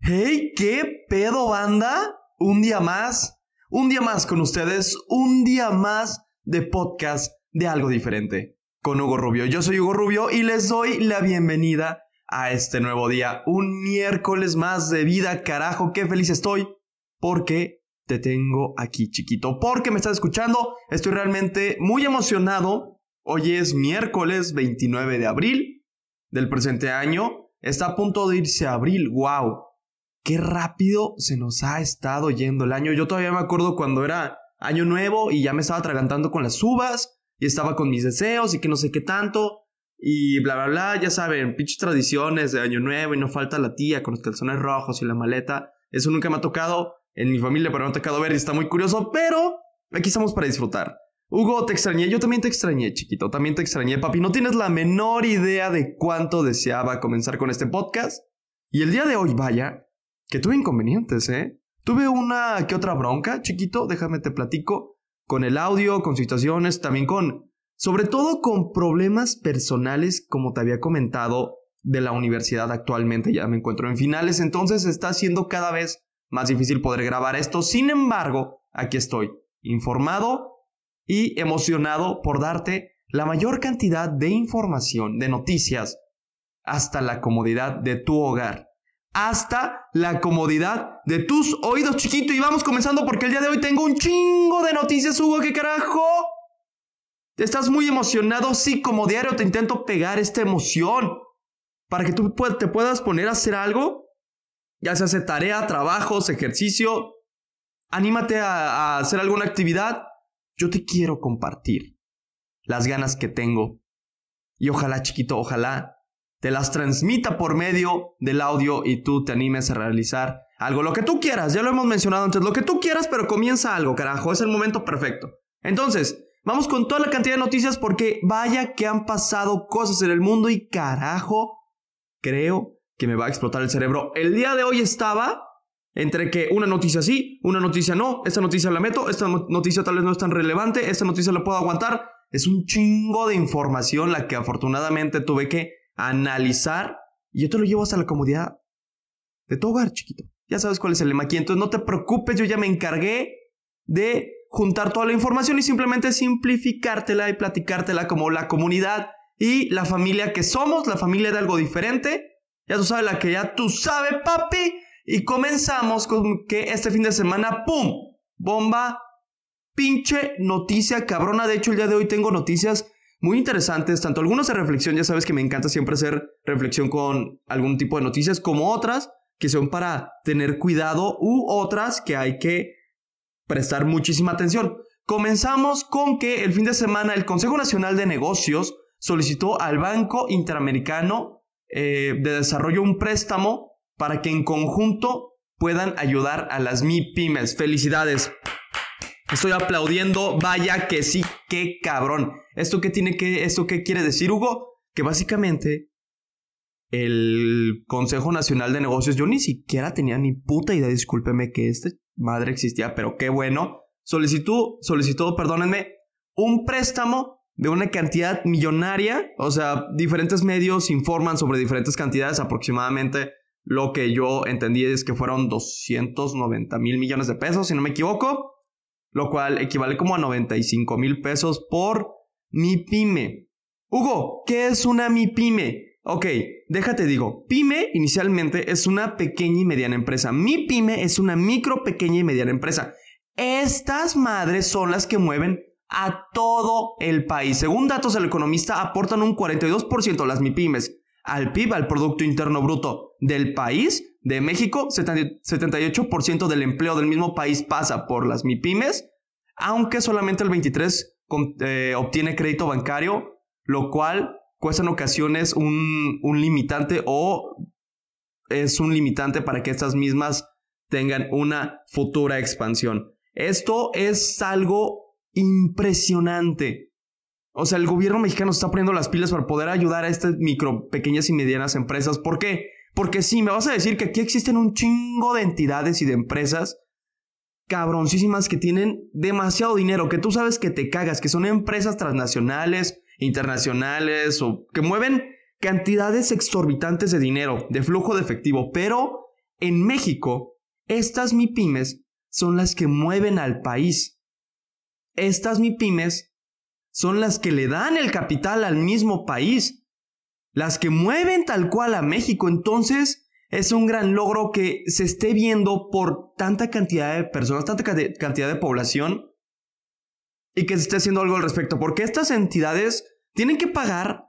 ¡Hey! ¿Qué pedo, banda? Un día más, un día más con ustedes, un día más de podcast de algo diferente con Hugo Rubio. Yo soy Hugo Rubio y les doy la bienvenida a este nuevo día, un miércoles más de vida, carajo, qué feliz estoy porque te tengo aquí, chiquito, porque me estás escuchando, estoy realmente muy emocionado. Hoy es miércoles 29 de abril del presente año, está a punto de irse a abril, wow qué rápido se nos ha estado yendo el año. Yo todavía me acuerdo cuando era año nuevo y ya me estaba atragantando con las uvas y estaba con mis deseos y que no sé qué tanto. Y bla, bla, bla, ya saben, pinches tradiciones de año nuevo y no falta la tía con los calzones rojos y la maleta. Eso nunca me ha tocado en mi familia, pero me ha tocado ver y está muy curioso, pero aquí estamos para disfrutar. Hugo, te extrañé, yo también te extrañé, chiquito, también te extrañé, papi. No tienes la menor idea de cuánto deseaba comenzar con este podcast. Y el día de hoy, vaya, que tuve inconvenientes, ¿eh? Tuve una que otra bronca, chiquito, déjame te platico, con el audio, con situaciones, también con, sobre todo con problemas personales, como te había comentado, de la universidad actualmente, ya me encuentro en finales, entonces está siendo cada vez más difícil poder grabar esto, sin embargo, aquí estoy, informado y emocionado por darte la mayor cantidad de información, de noticias, hasta la comodidad de tu hogar hasta la comodidad de tus oídos, chiquito. Y vamos comenzando porque el día de hoy tengo un chingo de noticias, Hugo. ¿Qué carajo? ¿Estás muy emocionado? Sí, como diario te intento pegar esta emoción para que tú te puedas poner a hacer algo. Ya se hace tarea, trabajos, ejercicio. Anímate a hacer alguna actividad. Yo te quiero compartir las ganas que tengo. Y ojalá, chiquito, ojalá te las transmita por medio del audio y tú te animes a realizar algo, lo que tú quieras, ya lo hemos mencionado antes, lo que tú quieras, pero comienza algo, carajo, es el momento perfecto. Entonces, vamos con toda la cantidad de noticias porque vaya que han pasado cosas en el mundo y carajo, creo que me va a explotar el cerebro. El día de hoy estaba entre que una noticia sí, una noticia no, esta noticia la meto, esta noticia tal vez no es tan relevante, esta noticia la puedo aguantar. Es un chingo de información la que afortunadamente tuve que analizar y yo te lo llevo hasta la comodidad de tu hogar, chiquito. Ya sabes cuál es el lema aquí. Entonces no te preocupes, yo ya me encargué de juntar toda la información y simplemente simplificártela y platicártela como la comunidad y la familia que somos, la familia de algo diferente. Ya tú sabes la que ya tú sabes, papi. Y comenzamos con que este fin de semana, ¡pum! Bomba, pinche noticia cabrona. De hecho, el día de hoy tengo noticias muy interesantes, tanto algunas de reflexión, ya sabes que me encanta siempre hacer reflexión con algún tipo de noticias, como otras que son para tener cuidado u otras que hay que prestar muchísima atención. Comenzamos con que el fin de semana el Consejo Nacional de Negocios solicitó al Banco Interamericano eh, de Desarrollo un préstamo para que en conjunto puedan ayudar a las MIPIMES. Felicidades. Estoy aplaudiendo, vaya que sí, qué cabrón. ¿Esto qué tiene que, esto qué quiere decir, Hugo? Que básicamente el Consejo Nacional de Negocios, yo ni siquiera tenía ni puta idea, discúlpeme que esta madre existía, pero qué bueno. Solicitó, solicitó, perdónenme, un préstamo de una cantidad millonaria, o sea, diferentes medios informan sobre diferentes cantidades, aproximadamente lo que yo entendí es que fueron 290 mil millones de pesos, si no me equivoco lo cual equivale como a 95 mil pesos por mi pyme. Hugo, ¿qué es una mi pyme? Ok, déjate digo, pyme inicialmente es una pequeña y mediana empresa. Mi pyme es una micro, pequeña y mediana empresa. Estas madres son las que mueven a todo el país. Según datos del economista, aportan un 42% las MIPIMES al PIB, al Producto Interno Bruto del país de México, 78% del empleo del mismo país pasa por las MIPIMES, aunque solamente el 23% eh, obtiene crédito bancario, lo cual cuesta en ocasiones un, limitante o es un limitante para que estas mismas tengan una futura expansión. Esto es algo impresionante. O sea, el gobierno mexicano está poniendo las pilas para poder ayudar a estas micro, pequeñas y medianas empresas. ¿Por qué? Porque sí, me vas a decir que aquí existen un chingo de entidades y de empresas cabroncísimas que tienen demasiado dinero, que tú sabes que te cagas, que son empresas transnacionales, internacionales o que mueven cantidades exorbitantes de dinero, de flujo de efectivo, pero en México, estas MIPIMES son las que mueven al país. Estas MIPIMES son las que le dan el capital al mismo país, las que mueven tal cual a México. Entonces, es un gran logro que se esté viendo por tanta cantidad de personas, tanta cantidad de población y que se esté haciendo algo al respecto. Porque estas entidades tienen que pagar,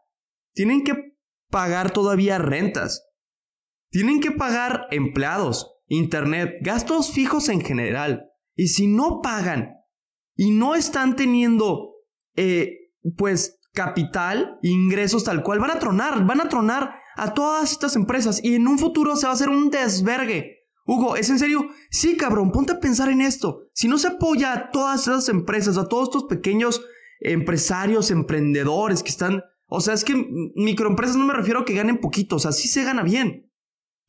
tienen que pagar todavía rentas, tienen que pagar empleados, internet, gastos fijos en general. Y si no pagan y no están teniendo, eh, pues, capital, ingresos tal cual, van a tronar, van a tronar a todas estas empresas y en un futuro se va a hacer un desvergue. Hugo, ¿es en serio? Sí, cabrón, ponte a pensar en esto. Si no se apoya a todas esas empresas, a todos estos pequeños empresarios, emprendedores que están... O sea, es que microempresas no me refiero a que ganen poquito, o sea, sí se gana bien.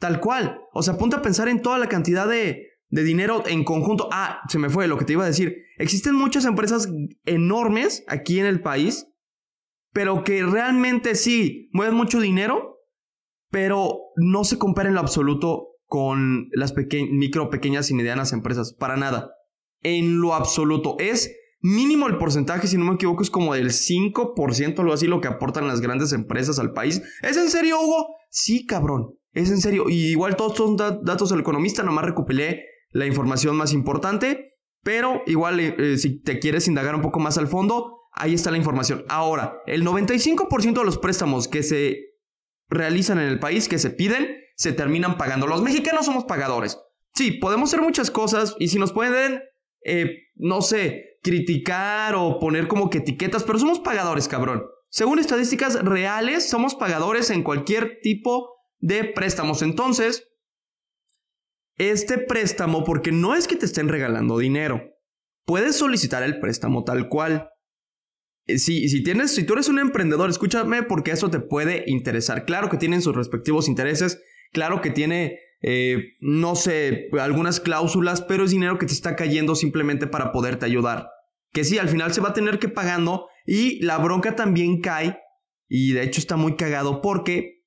Tal cual. O sea, ponte a pensar en toda la cantidad de, de dinero en conjunto. Ah, se me fue lo que te iba a decir. Existen muchas empresas enormes aquí en el país, pero que realmente sí mueven mucho dinero, pero no se compara en lo absoluto con las micro, pequeñas y medianas empresas. Para nada. En lo absoluto. Es mínimo el porcentaje, si no me equivoco, es como del 5%, algo así, lo que aportan las grandes empresas al país. ¿Es en serio, Hugo? Sí, cabrón. Es en serio. Y igual todos son datos del economista, nomás recuperé la información más importante. Pero igual, eh, eh, si te quieres indagar un poco más al fondo, ahí está la información. Ahora, el 95% de los préstamos que se realizan en el país, que se piden, se terminan pagando. Los mexicanos somos pagadores. Sí, podemos hacer muchas cosas y si nos pueden, eh, no sé, criticar o poner como que etiquetas, pero somos pagadores, cabrón. Según estadísticas reales, somos pagadores en cualquier tipo de préstamos. Entonces, este préstamo, porque no es que te estén regalando dinero, puedes solicitar el préstamo tal cual. Eh, si, si, tienes, si tú eres un emprendedor, escúchame porque eso te puede interesar. Claro que tienen sus respectivos intereses, claro que tiene, eh, no sé, algunas cláusulas, pero es dinero que te está cayendo simplemente para poderte ayudar. Que sí, al final se va a tener que pagando y la bronca también cae y de hecho está muy cagado porque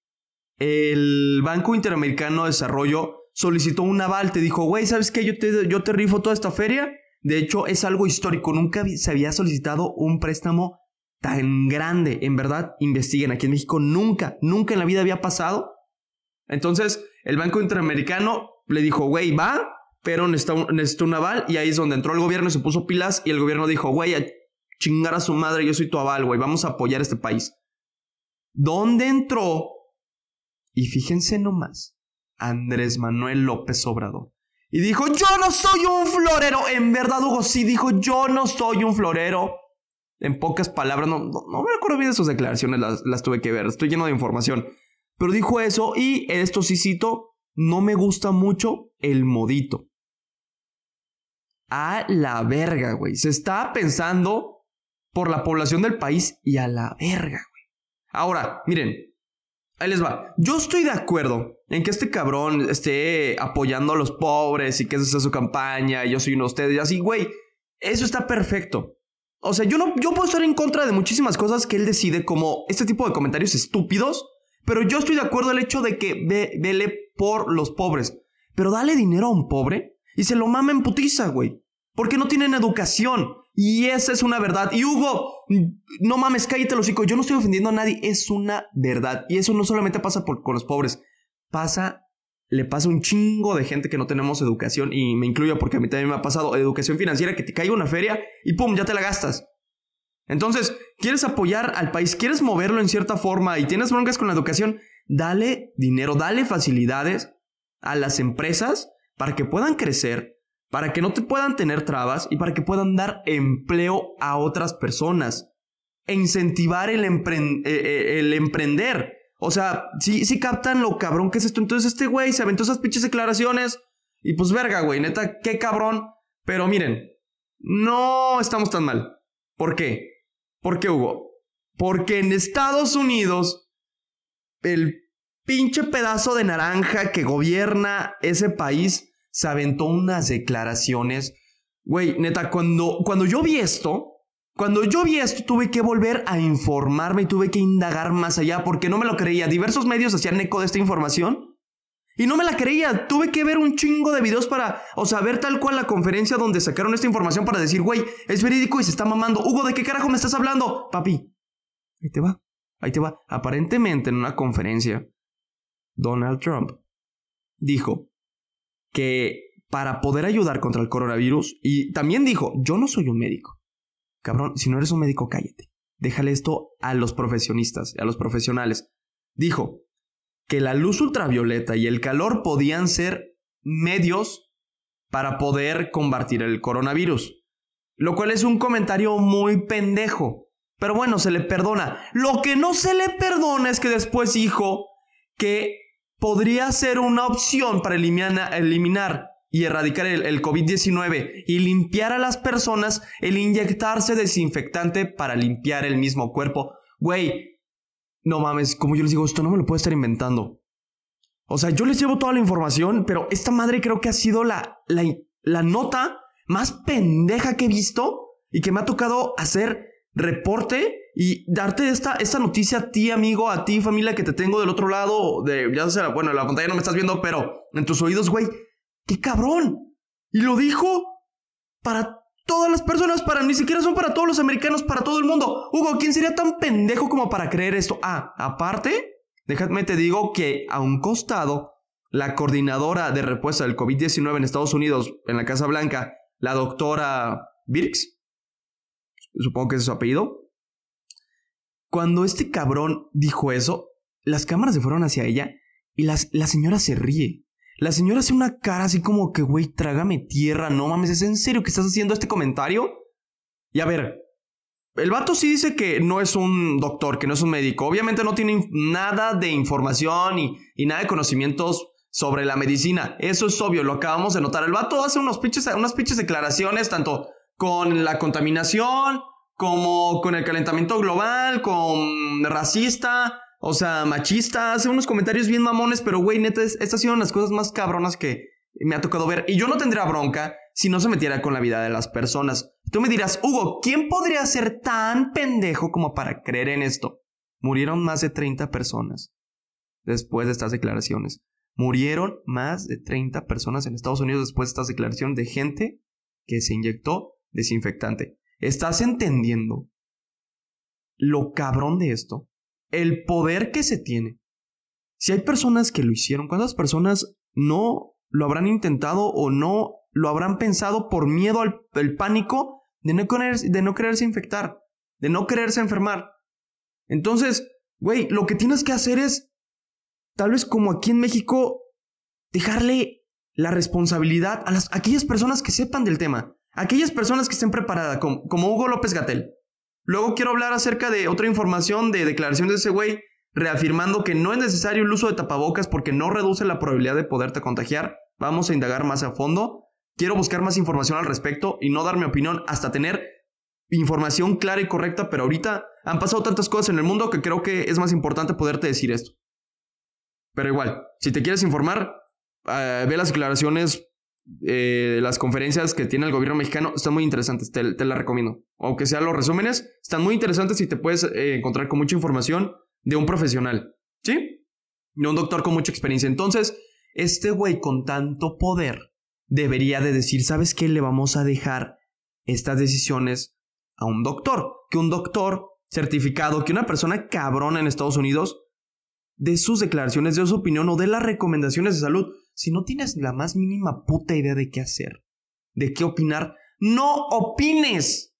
el Banco Interamericano de Desarrollo solicitó un aval, te dijo, güey, ¿sabes qué? Yo te, yo te rifo toda esta feria de hecho, es algo histórico. Nunca se había solicitado un préstamo tan grande. En verdad, investiguen. Aquí en México nunca, nunca en la vida había pasado. Entonces, el Banco Interamericano le dijo, güey, va, pero necesita un, aval. Y ahí es donde entró el gobierno y se puso pilas. Y el gobierno dijo, güey, a chingar a su madre, yo soy tu aval, güey, vamos a apoyar a este país. ¿Dónde entró? Y fíjense nomás, Andrés Manuel López Obrador. Y dijo, yo no soy un florero. En verdad, Hugo sí dijo, yo no soy un florero. En pocas palabras, no, no, me acuerdo bien de sus declaraciones, las, las tuve que ver, estoy lleno de información. Pero dijo eso y esto sí cito, no me gusta mucho el modito. A la verga, güey. Se está pensando por la población del país y a la verga, güey. Ahora, miren, Ahí les va. Yo estoy de acuerdo en que este cabrón esté apoyando a los pobres y que esa sea su campaña. Y yo soy uno de ustedes y así, güey. Eso está perfecto. O sea, yo no, yo puedo estar en contra de muchísimas cosas que él decide, como este tipo de comentarios estúpidos. Pero yo estoy de acuerdo el hecho de que ve, vele por los pobres. Pero dale dinero a un pobre y se lo mama en putiza, güey. Porque no tienen educación. Y esa es una verdad. Y Hugo, no mames, cállate los hocico. Yo no estoy ofendiendo a nadie. Es una verdad. Y eso no solamente pasa por, con los pobres. Pasa, le pasa un chingo de gente que no tenemos educación. Y me incluyo porque a mí también me ha pasado educación financiera que te caiga una feria y pum, ya te la gastas. Entonces, ¿quieres apoyar al país? ¿Quieres moverlo en cierta forma y tienes broncas con la educación? Dale dinero, dale facilidades a las empresas para que puedan crecer para que no te puedan tener trabas y para que puedan dar empleo a otras personas. E incentivar el, eh, eh, el emprender. O sea, sí, sí captan lo cabrón que es esto. Entonces este güey se aventó esas pinches declaraciones. Y pues verga, güey, neta, qué cabrón. Pero miren, no estamos tan mal. ¿Por qué? ¿Por qué, Hugo? Porque en Estados Unidos, el pinche pedazo de naranja que gobierna ese país se aventó unas declaraciones. Güey, neta, cuando, cuando yo vi esto, cuando yo vi esto, tuve que volver a informarme y tuve que indagar más allá porque no me lo creía. Diversos medios hacían eco de esta información y no me la creía. Tuve que ver un chingo de videos para, o sea, ver tal cual la conferencia donde sacaron esta información para decir, güey, es verídico y se está mamando. Hugo, ¿de qué carajo me estás hablando? Papi, ahí te va, ahí te va. Aparentemente en una conferencia, Donald Trump dijo que para poder ayudar contra el coronavirus, y también dijo, yo no soy un médico. Cabrón, si no eres un médico, cállate. Déjale esto a los profesionistas, a los profesionales. Dijo que la luz ultravioleta y el calor podían ser medios para poder combatir el coronavirus. Lo cual es un comentario muy pendejo. Pero bueno, se le perdona. Lo que no se le perdona es que después dijo que podría ser una opción para eliminar, eliminar y erradicar el, COVID-19 y limpiar a las personas el inyectarse desinfectante para limpiar el mismo cuerpo. Güey, no mames, como yo les digo, esto no me lo puedo estar inventando. O sea, yo les llevo toda la información, pero esta madre creo que ha sido la, la, la nota más pendeja que he visto y que me ha tocado hacer reporte y darte esta, esta noticia a ti, amigo, a ti, familia, que te tengo del otro lado de, ya sea, bueno, en la pantalla no me estás viendo, pero en tus oídos, güey. ¡Qué cabrón! Y lo dijo para todas las personas, para ni siquiera son para todos los americanos, para todo el mundo. Hugo, ¿quién sería tan pendejo como para creer esto? Ah, aparte, déjame te digo que a un costado, la coordinadora de respuesta del COVID-19 en Estados Unidos, en la Casa Blanca, la doctora Birx, supongo que es su apellido. Cuando este cabrón dijo eso, las cámaras se fueron hacia ella y las, la señora se ríe. La señora hace una cara así como que, güey, trágame tierra, no mames, ¿es en serio que estás haciendo este comentario? Y a ver, el vato sí dice que no es un doctor, que no es un médico. Obviamente no tiene nada de información y, y nada de conocimientos sobre la medicina. Eso es obvio, lo acabamos de notar. El vato hace unos pinches, unas pinches declaraciones, tanto con la contaminación, como con el calentamiento global, con racista, o sea, machista, hace unos comentarios bien mamones, pero güey, neta, estas son las cosas más cabronas que me ha tocado ver. Y yo no tendría bronca si no se metiera con la vida de las personas. Tú me dirás, Hugo, ¿quién podría ser tan pendejo como para creer en esto? Murieron más de 30 personas después de estas declaraciones. Murieron más de 30 personas en Estados Unidos después de estas declaraciones de gente que se inyectó desinfectante. ¿Estás entendiendo lo cabrón de esto? el poder que se tiene. Si hay personas que lo hicieron, ¿cuántas personas no lo habrán intentado o no lo habrán pensado por miedo al, pánico de no, de no quererse infectar, de no quererse enfermar? Entonces, güey, lo que tienes que hacer es, tal vez como aquí en México, dejarle la responsabilidad a, las, aquellas personas que sepan del tema, aquellas personas que estén preparadas, como, Hugo López Gatel. Luego quiero hablar acerca de otra información de declaración de ese güey, reafirmando que no es necesario el uso de tapabocas porque no reduce la probabilidad de poderte contagiar. Vamos a indagar más a fondo. Quiero buscar más información al respecto y no dar mi opinión hasta tener información clara y correcta, pero ahorita han pasado tantas cosas en el mundo que creo que es más importante poderte decir esto. Pero igual, si te quieres informar, eh, ve las declaraciones eh, las conferencias que tiene el gobierno mexicano están muy interesantes, te, te las recomiendo. Aunque sean los resúmenes, están muy interesantes y te puedes eh, encontrar con mucha información de un profesional, ¿sí? De un doctor con mucha experiencia. Entonces, este güey con tanto poder debería de decir, ¿sabes qué? Le vamos a dejar estas decisiones a un doctor. Que un doctor certificado, que una persona cabrona en Estados Unidos, de sus declaraciones, de su opinión o de las recomendaciones de salud si no tienes la más mínima puta idea de qué hacer, de qué opinar, no opines.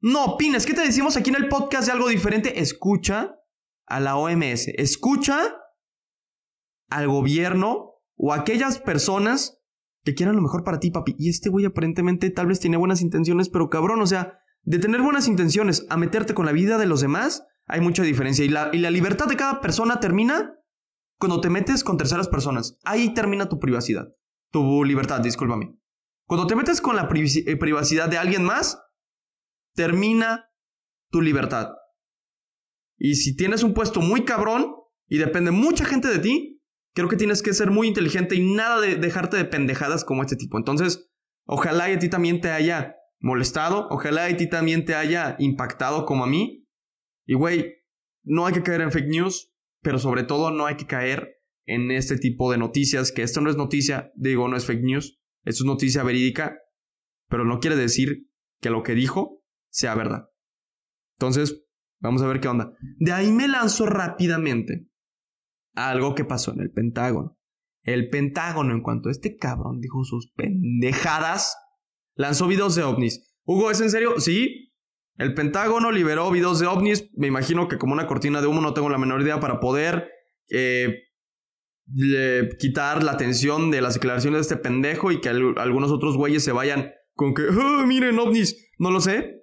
No opines. ¿Qué te decimos aquí en el podcast de algo diferente? Escucha a la OMS. Escucha al gobierno o a aquellas personas que quieran lo mejor para ti, papi. Y este güey aparentemente tal vez tiene buenas intenciones, pero cabrón, o sea, de tener buenas intenciones a meterte con la vida de los demás, hay mucha diferencia. Y la, y la libertad de cada persona termina cuando te metes con terceras personas. Ahí termina tu privacidad. Tu libertad, discúlpame. Cuando te metes con la eh, privacidad de alguien más, termina tu libertad. Y si tienes un puesto muy cabrón y depende mucha gente de ti, creo que tienes que ser muy inteligente y nada de dejarte de pendejadas como este tipo. Entonces, ojalá y a ti también te haya molestado, ojalá y a ti también te haya impactado como a mí. Y güey, no hay que caer en fake news, pero sobre todo no hay que caer en este tipo de noticias, que esto no es noticia, digo, no es fake news, esto es noticia verídica, pero no quiere decir que lo que dijo sea verdad. Entonces, vamos a ver qué onda. De ahí me lanzo rápidamente a algo que pasó en el Pentágono. El Pentágono, en cuanto este cabrón dijo sus pendejadas, lanzó videos de ovnis. Hugo, ¿es en serio? Sí. El Pentágono liberó videos de ovnis. Me imagino que como una cortina de humo, no tengo la menor idea para poder eh, quitar la atención de las declaraciones de este pendejo y que algunos otros güeyes se vayan con que, ah, miren ovnis. No lo sé.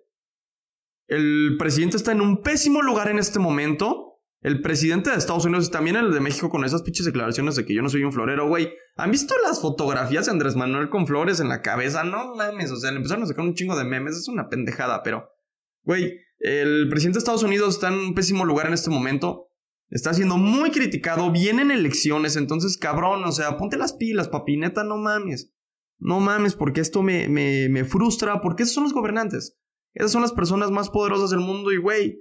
El presidente está en un pésimo lugar en este momento. El presidente de Estados Unidos y también el de México con esas pinches declaraciones de que yo no soy un florero, güey. ¿Han visto las fotografías de Andrés Manuel con flores en la cabeza? No mames, o sea, le empezaron a sacar un chingo de memes, es una pendejada, pero... Güey, el presidente de Estados Unidos está en un pésimo lugar en este momento. Está siendo muy criticado, vienen elecciones, entonces cabrón, o sea, ponte las pilas, papineta, no mames. No mames, porque esto me, me, me frustra, porque esos son los gobernantes. Esas son las personas más poderosas del mundo y, güey,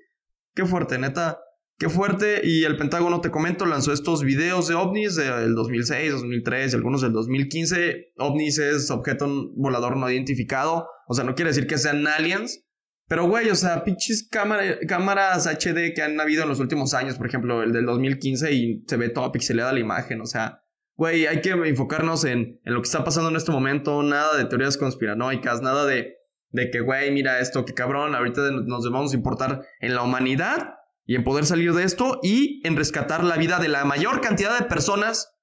qué fuerte, neta. Qué fuerte. Y el Pentágono, te comento, lanzó estos videos de ovnis del 2006, 2003 y algunos del 2015. OVNIs es objeto volador no identificado. O sea, no quiere decir que sean aliens. Pero, güey, o sea, pinches cámaras HD que han habido en los últimos años. Por ejemplo, el del 2015 y se ve toda pixelada la imagen. O sea, güey, hay que enfocarnos en, en lo que está pasando en este momento. Nada de teorías conspiranoicas, nada de de que, güey, mira esto, que cabrón, ahorita nos debemos importar en la humanidad y en poder salir de esto y en rescatar la vida de la mayor cantidad de personas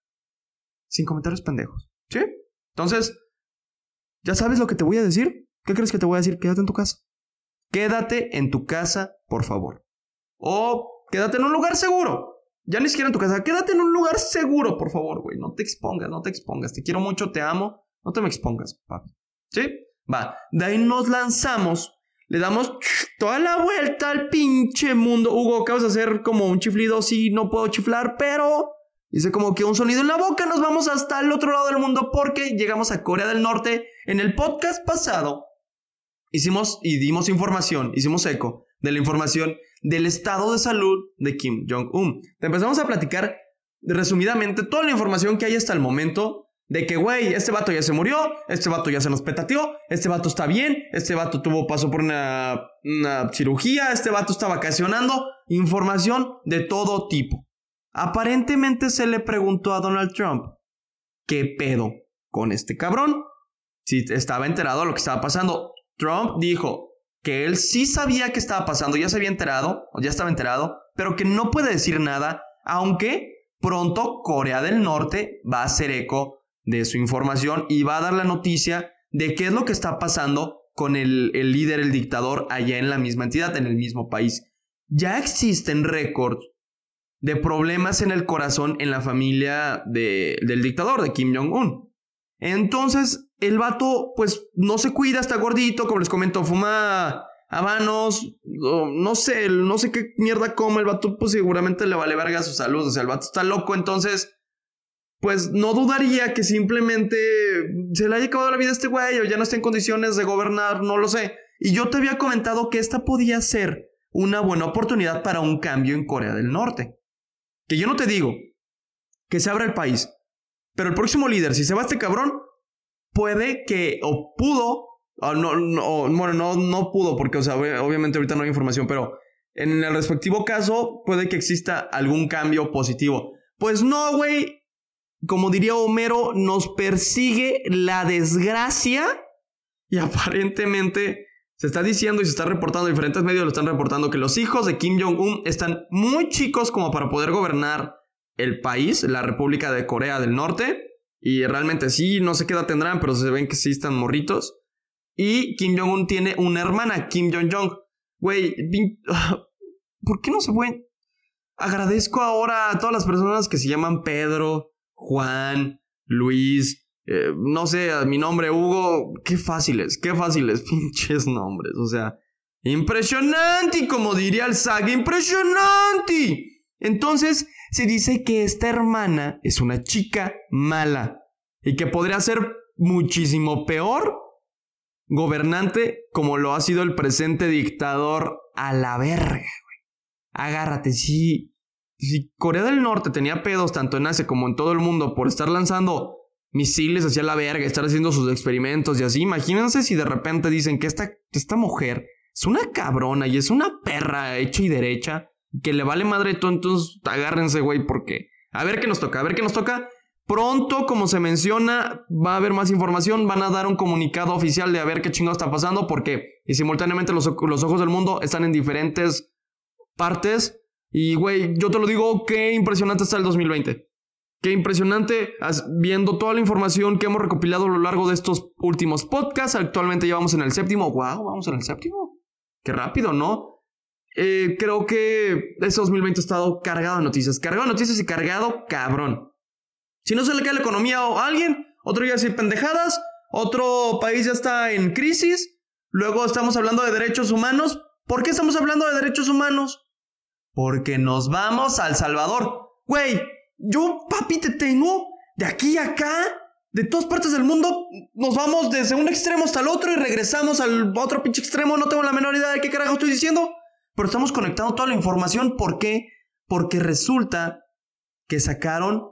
sin comentarios pendejos. ¿Sí? Entonces, ¿ya sabes lo que te voy a decir? ¿Qué crees que te voy a decir? Quédate en tu casa. Quédate en tu casa, por favor. O quédate en un lugar seguro. Ya ni siquiera en tu casa. Quédate en un lugar seguro, por favor, güey. No te expongas, no te expongas. Te quiero mucho, te amo. No te me expongas, papi. ¿Sí? Va, de ahí nos lanzamos, le damos toda la vuelta al pinche mundo. Hugo, ¿qué vas a hacer? Como un chiflido, sí, no puedo chiflar, pero dice como que un sonido en la boca. Nos vamos hasta el otro lado del mundo porque llegamos a Corea del Norte. En el podcast pasado hicimos y dimos información, hicimos eco de la información del estado de salud de Kim Jong-un. Empezamos a platicar resumidamente toda la información que hay hasta el momento de que, güey, este vato ya se murió, este vato ya se nos petateó, este vato está bien, este vato tuvo paso por una, una cirugía, este vato está vacacionando. Información de todo tipo. Aparentemente se le preguntó a Donald Trump, ¿qué pedo con este cabrón? Si estaba enterado de lo que estaba pasando. Trump dijo que él sí sabía que estaba pasando, ya se había enterado, o ya estaba enterado, pero que no puede decir nada, aunque pronto Corea del Norte va a hacer eco de su información y va a dar la noticia de qué es lo que está pasando con el, líder, el dictador, allá en la misma entidad, en el mismo país. Ya existen récords de problemas en el corazón en la familia del dictador, de Kim Jong-un. Entonces, el vato, pues, no se cuida, está gordito, como les comento, fuma habanos, no sé, no sé qué mierda come, el vato, pues seguramente le vale verga su salud, o sea, el vato está loco, entonces pues no dudaría que simplemente se le haya acabado la vida a este güey o ya no está en condiciones de gobernar, no lo sé. Y yo te había comentado que esta podía ser una buena oportunidad para un cambio en Corea del Norte. Que yo no te digo que se abra el país, pero el próximo líder, si se va este cabrón, puede que, o pudo, o no, no, bueno, no, no pudo, porque, o sea, obviamente ahorita no hay información, pero en el respectivo caso, puede que exista algún cambio positivo. Pues no, güey, como diría Homero, nos persigue la desgracia y aparentemente se está diciendo y se está reportando, diferentes medios lo están reportando, que los hijos de Kim Jong-un están muy chicos como para poder gobernar el país, la República de Corea del Norte. Y realmente sí, no sé qué edad tendrán, pero se ven que sí están morritos. Y Kim Jong-un tiene una hermana, Kim Jong-jong. Güey, ¿por qué no se pueden? Agradezco ahora a todas las personas que se llaman Pedro, Juan, Luis, eh, no sé, mi nombre Hugo. Qué fáciles, qué fáciles, pinches nombres. O sea, impresionante, como diría el SAG, impresionante. Entonces, se dice que esta hermana es una chica mala y que podría ser muchísimo peor gobernante como lo ha sido el presente dictador a la verga, Agárrate, si, si Corea del Norte tenía pedos tanto en Asia como en todo el mundo por estar lanzando misiles hacia la verga, estar haciendo sus experimentos y así, imagínense si de repente dicen que esta, esta mujer es una cabrona y es una perra hecha y derecha, que le vale madre todo, entonces agárrense, güey, porque a ver qué nos toca, a ver qué nos toca. Pronto, como se menciona, va a haber más información. Van a dar un comunicado oficial de a ver qué chingo está pasando. Porque y simultáneamente los, los ojos del mundo están en diferentes partes. Y, güey, yo te lo digo, qué impresionante está el 2020. Qué impresionante, viendo toda la información que hemos recopilado a lo largo de estos últimos podcasts. Actualmente ya vamos en el séptimo. ¡Wow! Vamos en el séptimo. Qué rápido, ¿no? Eh, creo que este 2020 ha estado cargado de noticias. Cargado de noticias y cargado cabrón. Si no se le cae la economía a alguien, otro ya sin pendejadas, otro país ya está en crisis, luego estamos hablando de derechos humanos. ¿Por qué estamos hablando de derechos humanos? Porque nos vamos al Salvador. Güey, yo, papi, te tengo de aquí a acá, de todas partes del mundo. Nos vamos desde un extremo hasta el otro y regresamos al otro pinche extremo. No tengo la menor idea de qué carajo estoy diciendo. Pero estamos conectando toda la información. ¿Por qué? Porque resulta que sacaron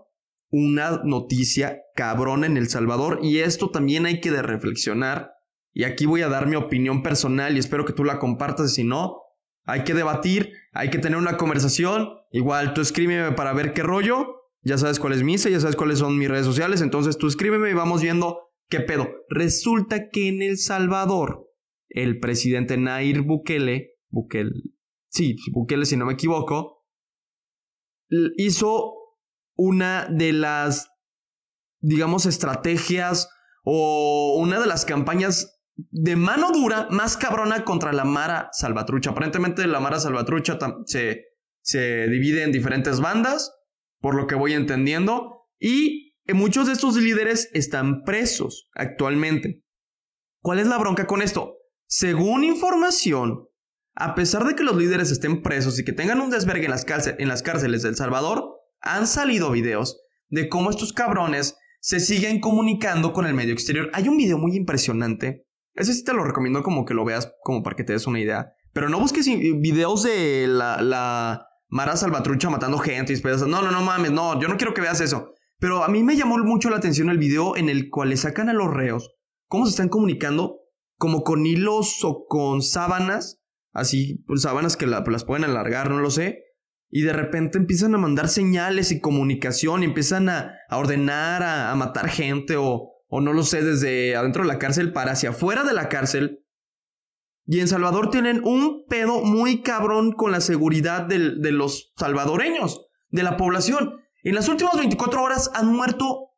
una noticia cabrona en El Salvador y esto también hay que reflexionar. Y aquí voy a dar mi opinión personal y espero que tú la compartas. Si no, hay que debatir, hay que tener una conversación. Igual tú escríbeme para ver qué rollo. Ya sabes cuál es mi ya sabes cuáles son mis redes sociales. Entonces tú escríbeme y vamos viendo qué pedo. Resulta que en El Salvador, el presidente Nair Bukele, Bukele, sí, Bukele si no me equivoco, hizo una de las, digamos, estrategias o una de las campañas de mano dura más cabrona contra la Mara Salvatrucha. Aparentemente la Mara Salvatrucha se, se divide en diferentes bandas, por lo que voy entendiendo, y muchos de estos líderes están presos actualmente. ¿Cuál es la bronca con esto? Según información, a pesar de que los líderes estén presos y que tengan un desvergue en las, cárceles de El Salvador, han salido videos de cómo estos cabrones se siguen comunicando con el medio exterior. Hay un video muy impresionante. Ese sí te lo recomiendo como que lo veas como para que te des una idea. Pero no busques videos de la, Mara Salvatrucha matando gente y No, no, no mames, no, yo no quiero que veas eso. Pero a mí me llamó mucho la atención el video en el cual le sacan a los reos cómo se están comunicando como con hilos o con sábanas, así, pues, sábanas que las pueden alargar, no lo sé, y de repente empiezan a mandar señales y comunicación y empiezan a, ordenar a, matar gente o, o no lo sé, desde adentro de la cárcel para hacia afuera de la cárcel. Y en Salvador tienen un pedo muy cabrón con la seguridad de los salvadoreños, de la población. En las últimas 24 horas han muerto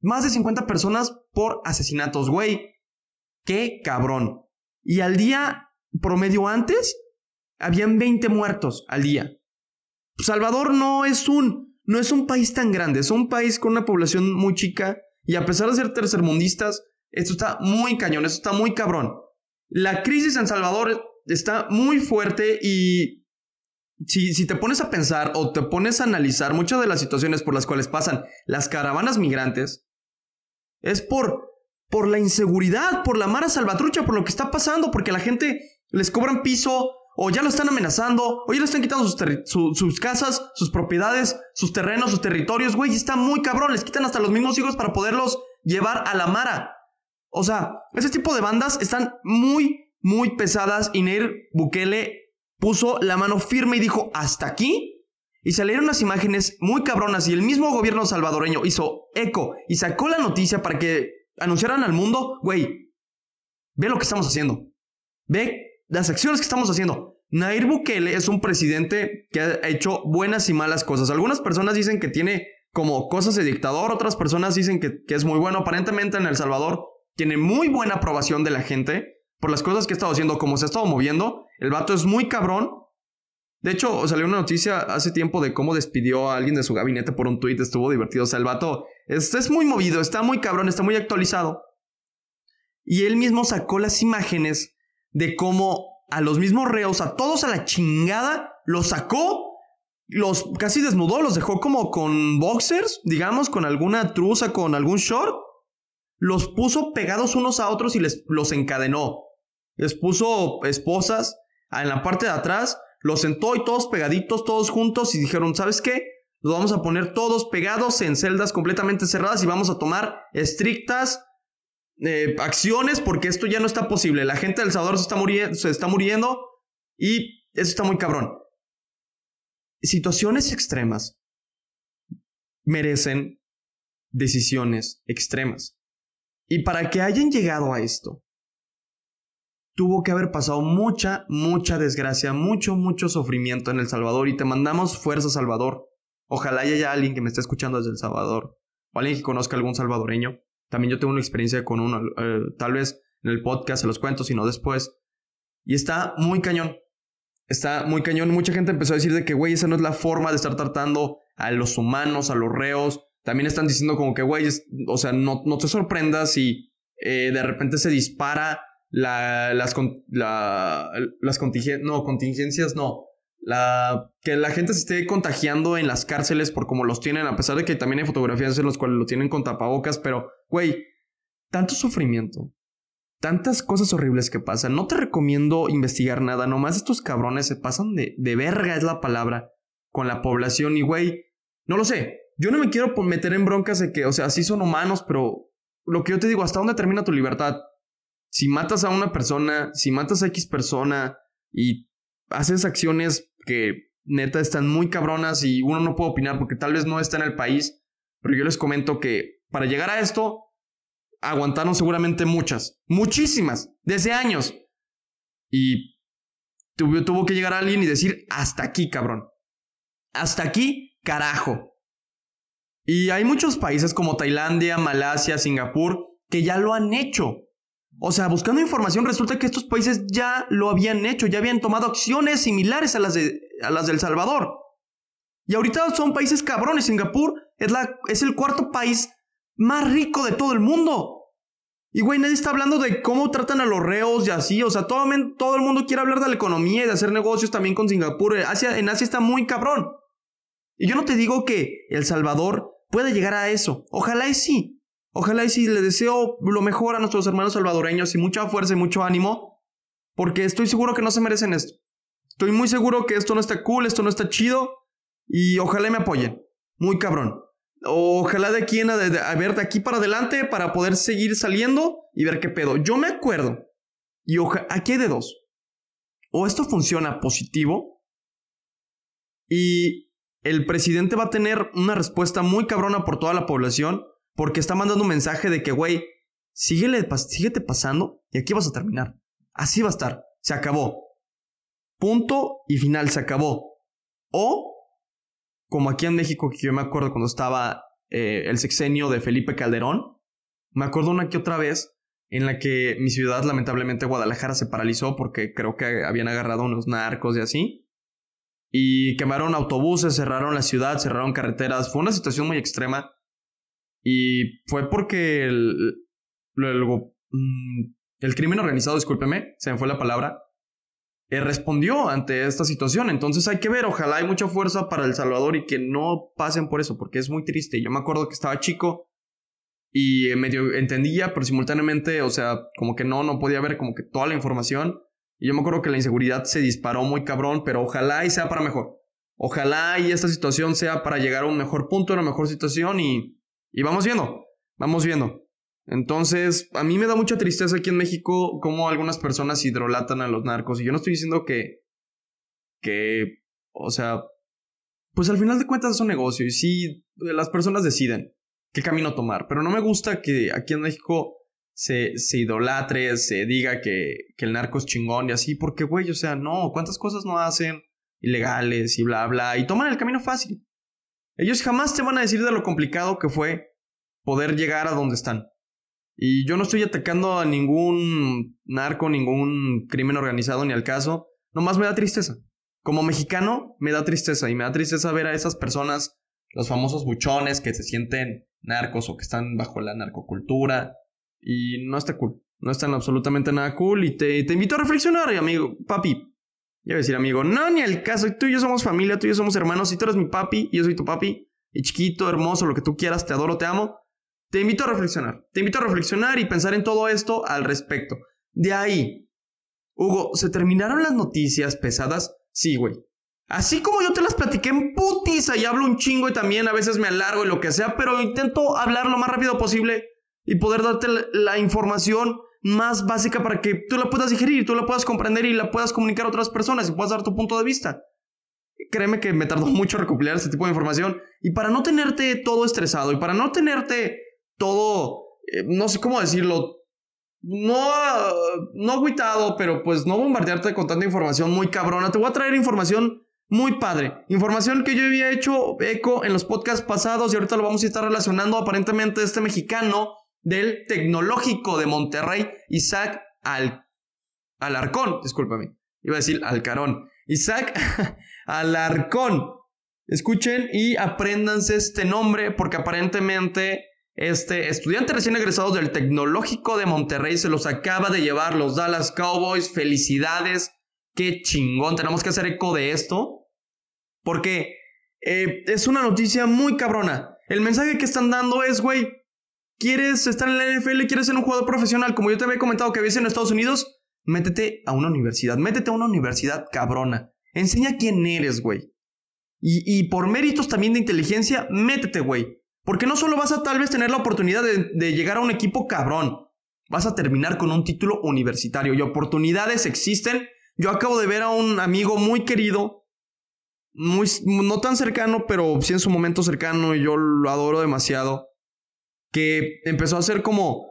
más de 50 personas por asesinatos, güey. Qué cabrón. Y al día promedio antes, habían 20 muertos al día. Salvador no es un, no es un país tan grande, es un país con una población muy chica y a pesar de ser tercermundistas, esto está muy cañón, esto está muy cabrón. La crisis en Salvador está muy fuerte y si, si te pones a pensar o te pones a analizar muchas de las situaciones por las cuales pasan las caravanas migrantes, es por, por la inseguridad, por la mara salvatrucha, por lo que está pasando, porque la gente les cobran piso, o ya lo están amenazando, o ya le están quitando sus, casas, sus propiedades, sus terrenos, sus territorios, güey, está muy cabrón, les quitan hasta los mismos hijos para poderlos llevar a la mara. O sea, ese tipo de bandas están muy, muy pesadas y Neir Bukele puso la mano firme y dijo, hasta aquí. Y salieron unas imágenes muy cabronas y el mismo gobierno salvadoreño hizo eco y sacó la noticia para que anunciaran al mundo, güey, ve lo que estamos haciendo. Ve las acciones que estamos haciendo. Nair Bukele es un presidente que ha hecho buenas y malas cosas. Algunas personas dicen que tiene como cosas de dictador, otras personas dicen que, es muy bueno. Aparentemente en El Salvador tiene muy buena aprobación de la gente por las cosas que ha estado haciendo, como se ha estado moviendo. El vato es muy cabrón De hecho, salió una noticia hace tiempo de cómo despidió a alguien de su gabinete por un tuit. Estuvo divertido. O sea, el vato es, es muy movido, está muy cabrón, está muy actualizado. Y él mismo sacó las imágenes de cómo a los mismos reos, a todos a la chingada, los sacó, los casi desnudó, los dejó como con boxers, digamos, con alguna truza, con algún short. Los puso pegados unos a otros y les, los encadenó. Les puso esposas en la parte de atrás los sentó y todos pegaditos, todos juntos y dijeron, ¿sabes qué? Los vamos a poner todos pegados en celdas completamente cerradas y vamos a tomar estrictas eh, acciones porque esto ya no está posible. La gente del Salvador se está, muriendo, se está muriendo y eso está muy cabrón. Situaciones extremas merecen decisiones extremas. Y para que hayan llegado a esto, tuvo que haber pasado mucha, mucha desgracia, mucho, mucho sufrimiento en El Salvador y te mandamos fuerza, Salvador. Ojalá haya alguien que me esté escuchando desde El Salvador o alguien que conozca algún salvadoreño. También yo tengo una experiencia con uno, eh, tal vez en el podcast se los cuento, si no después. Y está muy cañón. Está muy cañón. Mucha gente empezó a decir de que, güey, esa no es la forma de estar tratando a los humanos, a los reos. También están diciendo como que, güey, o sea, no, no te sorprendas si eh, de repente se dispara la, las, la, las no, contingencias, no. La, que la gente se esté contagiando en las cárceles por como los tienen, a pesar de que también hay fotografías en las cuales lo tienen con tapabocas, pero, güey, tanto sufrimiento, tantas cosas horribles que pasan. No te recomiendo investigar nada, nomás estos cabrones se pasan de, de verga, es la palabra, con la población y, güey, no lo sé. Yo no me quiero meter en broncas de que, o sea, sí son humanos, pero lo que yo te digo, ¿hasta dónde termina tu libertad? si matas a una persona, si matas a X persona y haces acciones que neta están muy cabronas y uno no puede opinar porque tal vez no está en el país, pero yo les comento que para llegar a esto aguantaron seguramente muchas, muchísimas, desde años. Y tuvo, tuvo que llegar alguien y decir, hasta aquí, cabrón. Hasta aquí, carajo. Y hay muchos países como Tailandia, Malasia, Singapur, que ya lo han hecho. O sea, buscando información resulta que estos países ya lo habían hecho, ya habían tomado acciones similares a las de a las del Salvador. Y ahorita son países cabrones. Singapur es, la, es el cuarto país más rico de todo el mundo. Y güey, nadie está hablando de cómo tratan a los reos y así. O sea, todo, todo el mundo quiere hablar de la economía y de hacer negocios también con Singapur. Asia, en Asia está muy cabrón. Y yo no te digo que El Salvador pueda llegar a eso. Ojalá y sí. Ojalá y sí, le deseo lo mejor a nuestros hermanos salvadoreños y mucha fuerza y mucho ánimo, porque estoy seguro que no se merecen esto. Estoy muy seguro que esto no está cool, esto no está chido, y ojalá me apoyen. Muy cabrón. Ojalá de aquí en ver de aquí para adelante para poder seguir saliendo y ver qué pedo. Yo me acuerdo. Y aquí hay de dos. O esto funciona positivo y el presidente va a tener una respuesta muy cabrona por toda la población porque está mandando un mensaje de que, güey, síguete pasando y aquí vas a terminar. Así va a estar. Se acabó. Punto y final, se acabó. O, como aquí en México, que yo me acuerdo cuando estaba eh, el sexenio de Felipe Calderón, me acuerdo una que otra vez en la que mi ciudad, lamentablemente Guadalajara, se paralizó porque creo que habían agarrado unos narcos y así. Y quemaron autobuses, cerraron la ciudad, cerraron carreteras. Fue una situación muy extrema. Y fue porque el, mm, el, crimen organizado, discúlpeme, se me fue la palabra, eh, respondió ante esta situación. Entonces hay que ver, ojalá hay mucha fuerza para El Salvador y que no pasen por eso, porque es muy triste. Yo me acuerdo que estaba chico y medio entendía, pero simultáneamente, o sea, como que no, no podía ver como que toda la información. Y yo me acuerdo que la inseguridad se disparó muy cabrón, pero ojalá y sea para mejor. Ojalá y esta situación sea para llegar a un mejor punto, a una mejor situación y y vamos viendo, vamos viendo. Entonces, a mí me da mucha tristeza aquí en México cómo algunas personas hidrolatan a los narcos. Y yo no estoy diciendo que, que, o sea, pues al final de cuentas es un negocio y sí, las personas deciden qué camino tomar. Pero no me gusta que aquí en México se, se idolatre, se diga que, que el narco es chingón y así, porque, güey, o sea, no, ¿cuántas cosas no hacen ilegales y bla, bla? Y toman el camino fácil. Ellos jamás te van a decir de lo complicado que fue poder llegar a donde están. Y yo no estoy atacando a ningún narco, ningún crimen organizado ni al caso. Nomás me da tristeza. como mexicano, me da tristeza y me da tristeza ver a esas personas, los famosos buchones que se sienten narcos o que están bajo la narcocultura y no está cool. No están absolutamente nada cool y te, te invito a reflexionar, amigo, papi. Voy a decir, amigo, no, ni el caso. Tú y yo somos familia, tú y yo somos hermanos. Y tú eres mi papi y yo soy tu papi. Y chiquito, hermoso, lo que tú quieras, te adoro, te amo. Te invito a reflexionar. Te invito a reflexionar y pensar en todo esto al respecto. De ahí, Hugo, ¿se terminaron las noticias pesadas? Sí, güey. Así como yo te las platiqué en putiza y hablo un chingo y también a veces me alargo y lo que sea, pero intento hablar lo más rápido posible y poder darte la información más básica para que tú la puedas digerir, tú la puedas comprender y la puedas comunicar a otras personas y puedas dar tu punto de vista. Créeme que me tardó mucho recopilar este tipo de información y para no tenerte todo estresado y para no tenerte todo, eh, no sé cómo decirlo, no, no agüitado, pero pues no bombardearte con tanta información muy cabrona, te voy a traer información muy padre. Información que yo había hecho eco en los podcasts pasados y ahorita lo vamos a estar relacionando aparentemente este mexicano del Tecnológico de Monterrey, Isaac Al Alarcón, discúlpame, iba a decir Alcarón. Isaac Alarcón. Escuchen y apréndanse este nombre porque aparentemente este estudiante recién egresado del Tecnológico de Monterrey se los acaba de llevar los Dallas Cowboys. Felicidades. Qué chingón. Tenemos que hacer eco de esto. Porque eh, es una noticia muy cabrona. El mensaje que están dando es, güey, ¿Quieres estar en la NFL? ¿Quieres ser un jugador profesional? Como yo te había comentado que vives en Estados Unidos, métete a una universidad. Métete a una universidad cabrona. Enseña quién eres, güey. Y, por méritos también de inteligencia, métete, güey. Porque no solo vas a tal vez tener la oportunidad de, de llegar a un equipo cabrón, vas a terminar con un título universitario y oportunidades existen. Yo acabo de ver a un amigo muy querido, muy, no tan cercano, pero sí en su momento cercano y yo lo adoro demasiado que empezó a ser como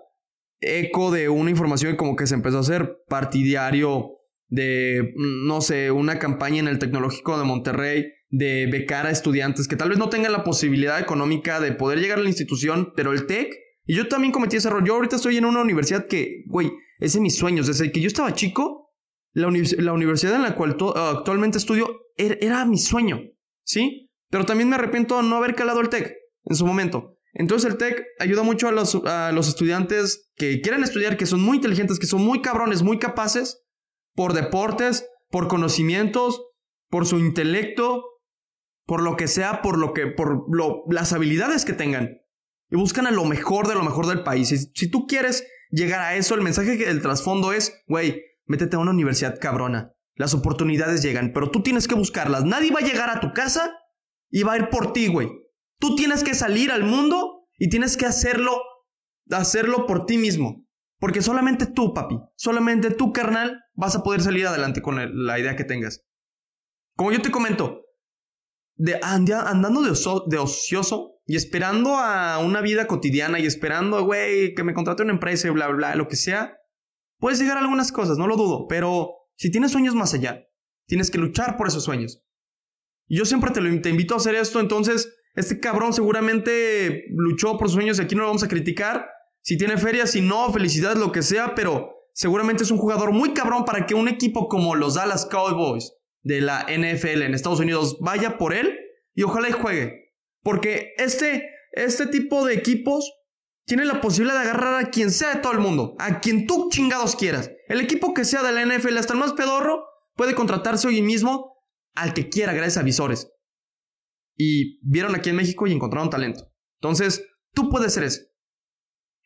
eco de una información como que se empezó a hacer partidario de, mm, no sé, una campaña en el Tecnológico de Monterrey de becar a estudiantes que tal vez no tengan la posibilidad económica de poder llegar a la institución, pero el TEC, y yo también cometí ese error, yo ahorita estoy en una universidad que, güey, es de mis sueños, desde que yo estaba chico, la, universidad en la cual actualmente estudio era, era mi sueño, ¿sí? Pero también me arrepiento de no haber calado el TEC en su momento. Entonces el TEC ayuda mucho a los, estudiantes que quieren estudiar, que son muy inteligentes, que son muy cabrones, muy capaces, por deportes, por conocimientos, por su intelecto, por lo que sea, por lo que, por lo, las habilidades que tengan. Y buscan a lo mejor de lo mejor del país. Y si tú quieres llegar a eso, el mensaje del trasfondo es, güey, métete a una universidad cabrona. Las oportunidades llegan, pero tú tienes que buscarlas. Nadie va a llegar a tu casa y va a ir por ti, güey. Tú tienes que salir al mundo y tienes que hacerlo, hacerlo por ti mismo. Porque solamente tú, papi, solamente tú, carnal, vas a poder salir adelante con la idea que tengas. Como yo te comento, de, andando de, ocioso y esperando a una vida cotidiana y esperando, güey, que me contrate una empresa y bla, bla, lo que sea, puedes llegar a algunas cosas, no lo dudo, pero si tienes sueños más allá, tienes que luchar por esos sueños. Y yo siempre te, lo, te invito a hacer esto, entonces este cabrón seguramente luchó por sus sueños y aquí no lo vamos a criticar. Si tiene feria, si no, felicidades, lo que sea, pero seguramente es un jugador muy cabrón para que un equipo como los Dallas Cowboys de la NFL en Estados Unidos vaya por él y ojalá y juegue. Porque este, este tipo de equipos tiene la posibilidad de agarrar a quien sea de todo el mundo, a quien tú chingados quieras. El equipo que sea de la NFL, hasta el más pedorro, puede contratarse hoy mismo al que quiera gracias a visores y vieron aquí en México y encontraron talento. Entonces, tú puedes ser eso.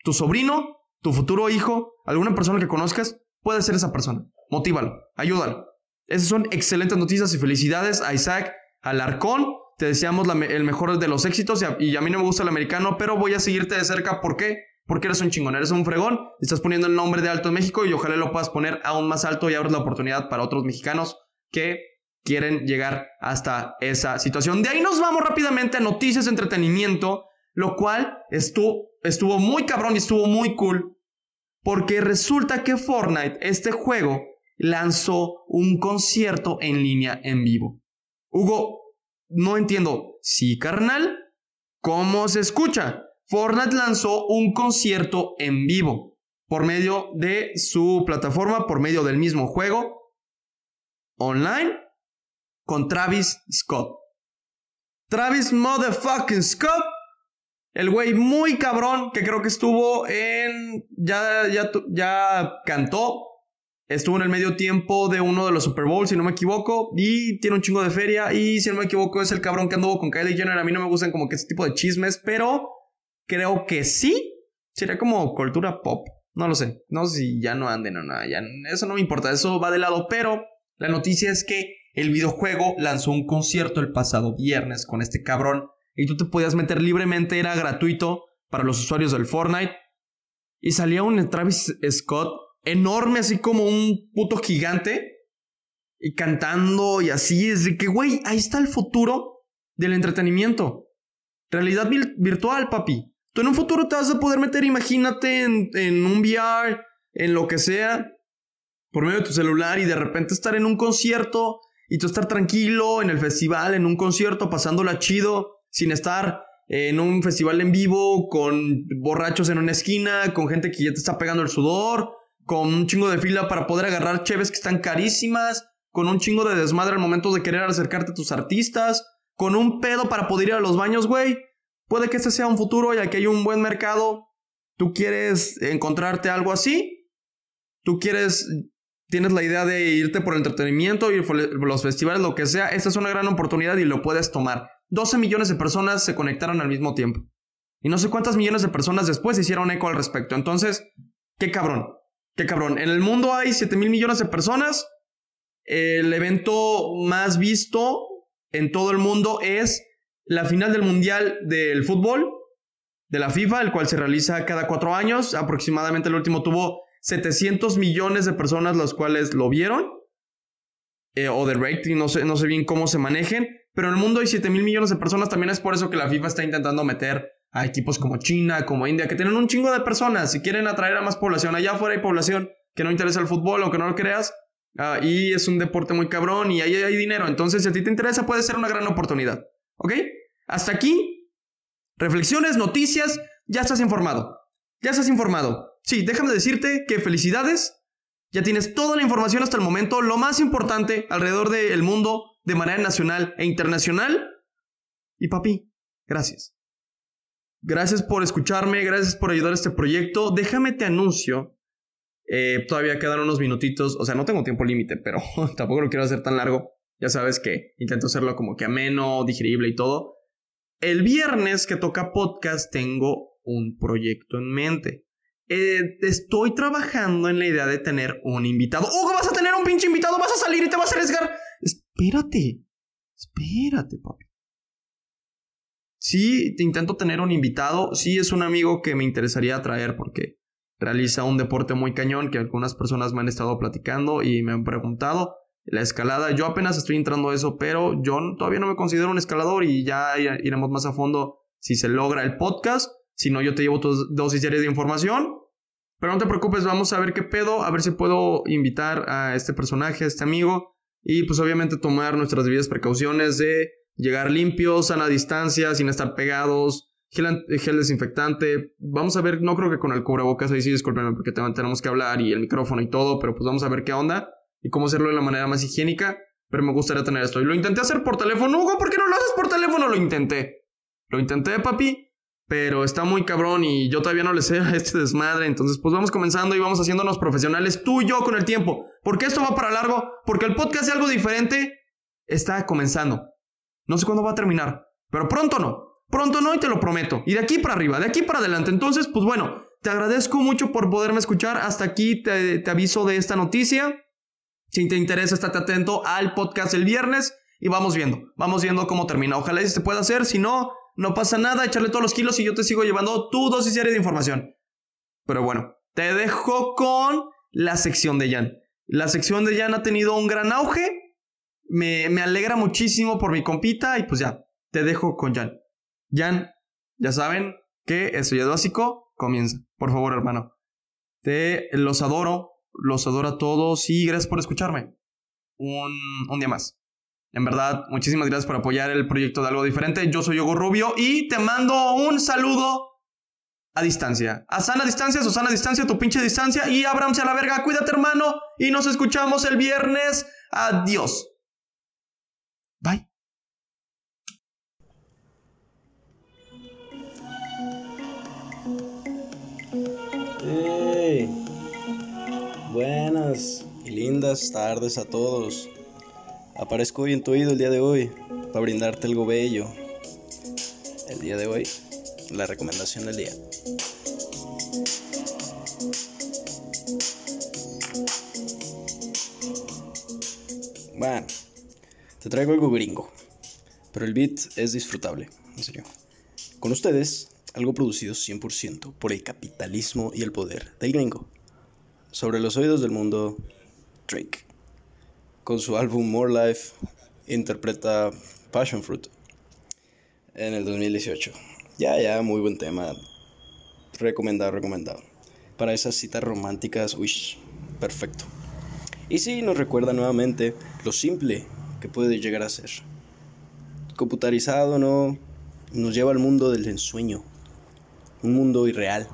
Tu sobrino, tu futuro hijo, alguna persona que conozcas, puede ser esa persona. Motívalo, ayúdalo. Esas son excelentes noticias y felicidades a Isaac Alarcón. Te deseamos el mejor de los éxitos y a, mí no me gusta el americano, pero voy a seguirte de cerca. ¿Por qué? Porque eres un chingón, eres un fregón. Estás poniendo el nombre de alto en México y ojalá lo puedas poner aún más alto y abres la oportunidad para otros mexicanos que quieren llegar hasta esa situación. De ahí nos vamos rápidamente a noticias entretenimiento, lo cual estuvo, estuvo muy cabrón y estuvo muy cool, porque resulta que Fortnite, este juego, lanzó un concierto en línea en vivo. Hugo, no entiendo. Sí, carnal. ¿Cómo se escucha? Fortnite lanzó un concierto en vivo por medio de su plataforma, por medio del mismo juego online con Travis Scott. Travis Motherfucking Scott. El güey muy cabrón que creo que estuvo en... Ya, ya, ya cantó. Estuvo en el medio tiempo de uno de los Super Bowls, si no me equivoco. Y tiene un chingo de feria. Y si no me equivoco es el cabrón que anduvo con Kylie Jenner. A mí no me gustan como que ese tipo de chismes. Pero creo que sí. Sería como cultura pop. No lo sé. No sé si ya no anden o nada. Ya, eso no me importa. Eso va de lado. Pero la noticia es que el videojuego lanzó un concierto el pasado viernes con este cabrón y tú te podías meter libremente, era gratuito para los usuarios del Fortnite. Y salía un Travis Scott enorme, así como un puto gigante, y cantando y así. Es de que, güey, ahí está el futuro del entretenimiento. Realidad virtual, papi. Tú en un futuro te vas a poder meter, imagínate, en, en un VR, en lo que sea, por medio de tu celular y de repente estar en un concierto y tú estar tranquilo en el festival, en un concierto, pasándola chido, sin estar en un festival en vivo, con borrachos en una esquina, con gente que ya te está pegando el sudor, con un chingo de fila para poder agarrar cheves que están carísimas, con un chingo de desmadre al momento de querer acercarte a tus artistas, con un pedo para poder ir a los baños, güey. Puede que este sea un futuro y aquí hay un buen mercado. ¿Tú quieres encontrarte algo así? ¿Tú quieres tienes la idea de irte por el entretenimiento, ir por los festivales, lo que sea, esta es una gran oportunidad y lo puedes tomar. 12 millones de personas se conectaron al mismo tiempo. Y no sé cuántas millones de personas después hicieron eco al respecto. Entonces, qué cabrón, qué cabrón. En el mundo hay 7 mil millones de personas. El evento más visto en todo el mundo es la final del Mundial del Fútbol de la FIFA, el cual se realiza cada cuatro años. Aproximadamente el último tuvo 700 millones de personas las cuales lo vieron. Eh, o de rating, no sé, no sé bien cómo se manejen. Pero en el mundo hay 7 mil millones de personas. También es por eso que la FIFA está intentando meter a equipos como China, como India, que tienen un chingo de personas. Si quieren atraer a más población, allá afuera hay población que no interesa el fútbol, aunque no lo creas. Ah, y es un deporte muy cabrón y ahí hay dinero. Entonces, si a ti te interesa, puede ser una gran oportunidad. ¿Ok? Hasta aquí. Reflexiones, noticias. Ya estás informado. Ya estás informado. Sí, déjame decirte que felicidades. Ya tienes toda la información hasta el momento, lo más importante alrededor del mundo de manera nacional e internacional. Y papi, gracias. Gracias por escucharme, gracias por ayudar a este proyecto. Déjame te anuncio. Eh, todavía quedan unos minutitos, o sea, no tengo tiempo límite, pero tampoco lo quiero hacer tan largo. Ya sabes que intento hacerlo como que ameno, digerible y todo. El viernes que toca podcast tengo un proyecto en mente. Eh, estoy trabajando en la idea de tener un invitado. ¡Oh, vas a tener un pinche invitado! ¿Vas a salir y te vas a arriesgar? Espérate. Espérate, papi. Sí, te intento tener un invitado. Sí, es un amigo que me interesaría traer porque realiza un deporte muy cañón que algunas personas me han estado platicando y me han preguntado. La escalada, yo apenas estoy entrando a eso, pero yo todavía no me considero un escalador y ya iremos más a fondo si se logra el podcast. Si no, yo te llevo tus dosis diarias de información. Pero no te preocupes, vamos a ver qué pedo, a ver si puedo invitar a este personaje, a este amigo. Y pues obviamente tomar nuestras debidas precauciones de llegar limpios, a la distancia, sin estar pegados, gel, gel, desinfectante. Vamos a ver, no creo que con el cubrebocas, ahí sí discúlpenme porque tenemos que hablar y el micrófono y todo, pero pues vamos a ver qué onda y cómo hacerlo de la manera más higiénica. Pero me gustaría tener esto. Y lo intenté hacer por teléfono. Hugo, ¿por qué no lo haces por teléfono? Lo intenté. Lo intenté, papi. Pero está muy cabrón y yo todavía no le sé a este desmadre. Entonces, pues vamos comenzando y vamos haciéndonos profesionales tú y yo con el tiempo. Porque esto va para largo. Porque el podcast de algo diferente está comenzando. No sé cuándo va a terminar. Pero pronto no. Pronto no y te lo prometo. Y de aquí para arriba, de aquí para adelante. Entonces, pues bueno, te agradezco mucho por poderme escuchar. Hasta aquí te, te aviso de esta noticia. Si te interesa, estate atento al podcast el viernes y vamos viendo. Vamos viendo cómo termina. Ojalá se pueda hacer. Si no, no pasa nada, echarle todos los kilos y yo te sigo llevando tu dosis diaria de información. Pero bueno, te dejo con la sección de Jan. La sección de Jan ha tenido un gran auge. Me, me alegra muchísimo por mi compita y pues ya, te dejo con Jan. Jan, ya saben que eso ya es básico. Comienza, por favor, hermano. Te los adoro, los adoro a todos y gracias por escucharme. Un, un día más. En verdad, muchísimas gracias por apoyar el proyecto de algo diferente. Yo soy Hugo Rubio y te mando un saludo a distancia. A sana distancia, Susana distancia, tu pinche distancia y Abramse a la verga. Cuídate, hermano, y nos escuchamos el viernes. Adiós. Bye. Buenas y lindas tardes a todos. Aparezco hoy en tu oído el día de hoy para brindarte algo bello. El día de hoy, la recomendación del día. Bueno, te traigo algo gringo, pero el beat es disfrutable, en serio. Con ustedes, algo producido 100% por el capitalismo y el poder del gringo. Sobre los oídos del mundo, Drake. Con su álbum More Life, interpreta Passion Fruit en el 2018. Ya, ya, muy buen tema. Recomendado, recomendado. Para esas citas románticas, uy, perfecto. Y sí, nos recuerda nuevamente lo simple que puede llegar a ser. Computarizado, ¿no? Nos lleva al mundo del ensueño. Un mundo irreal.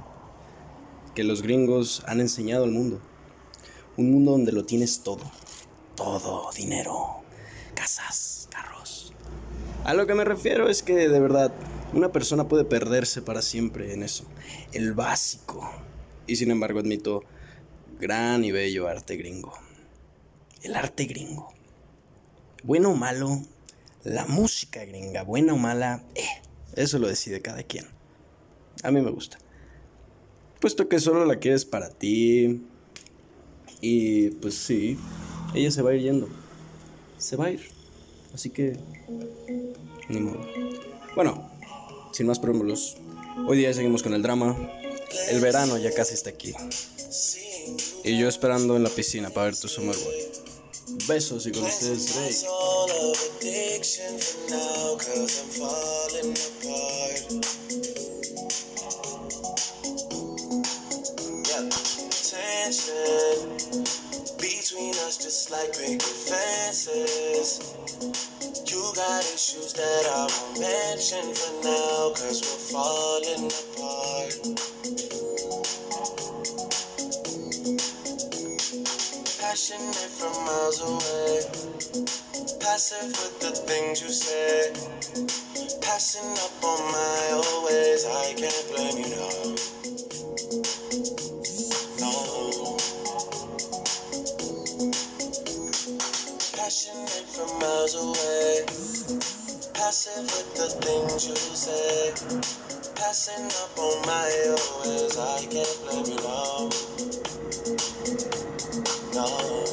Que los gringos han enseñado al mundo. Un mundo donde lo tienes todo. Todo, dinero, casas, carros. A lo que me refiero es que de verdad una persona puede perderse para siempre en eso. El básico. Y sin embargo admito gran y bello arte gringo el arte gringo. Bueno o malo, la música gringa, buena o mala, eh, eso lo decide cada quien. A mí me gusta. Puesto que solo la quieres para ti. Y pues sí, ella se va a ir yendo. Se va a ir. Así que... Ni modo. Bueno, sin más preámbulos, hoy día seguimos con el drama. El verano ya casi está aquí. Y yo esperando en la piscina para ver tu Summer Boy. Besos y con ustedes Drake. Like picket fences. You got issues that I won't mention for now, cause we're falling apart. passionate from miles away. Passive with the things you say. Passing up on my old ways. I can't blame you, no. Passionate from miles away. Passive with the things you say. Passing up on my ways. I can't blame you, no. trust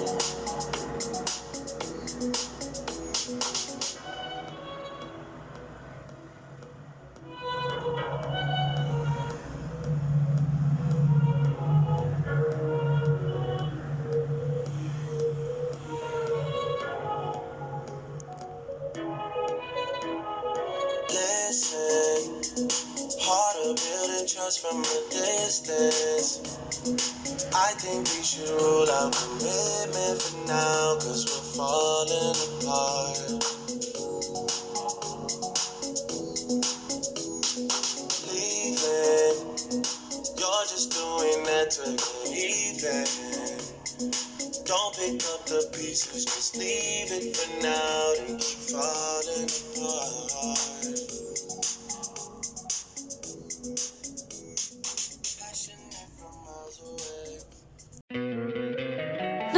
think we should rule out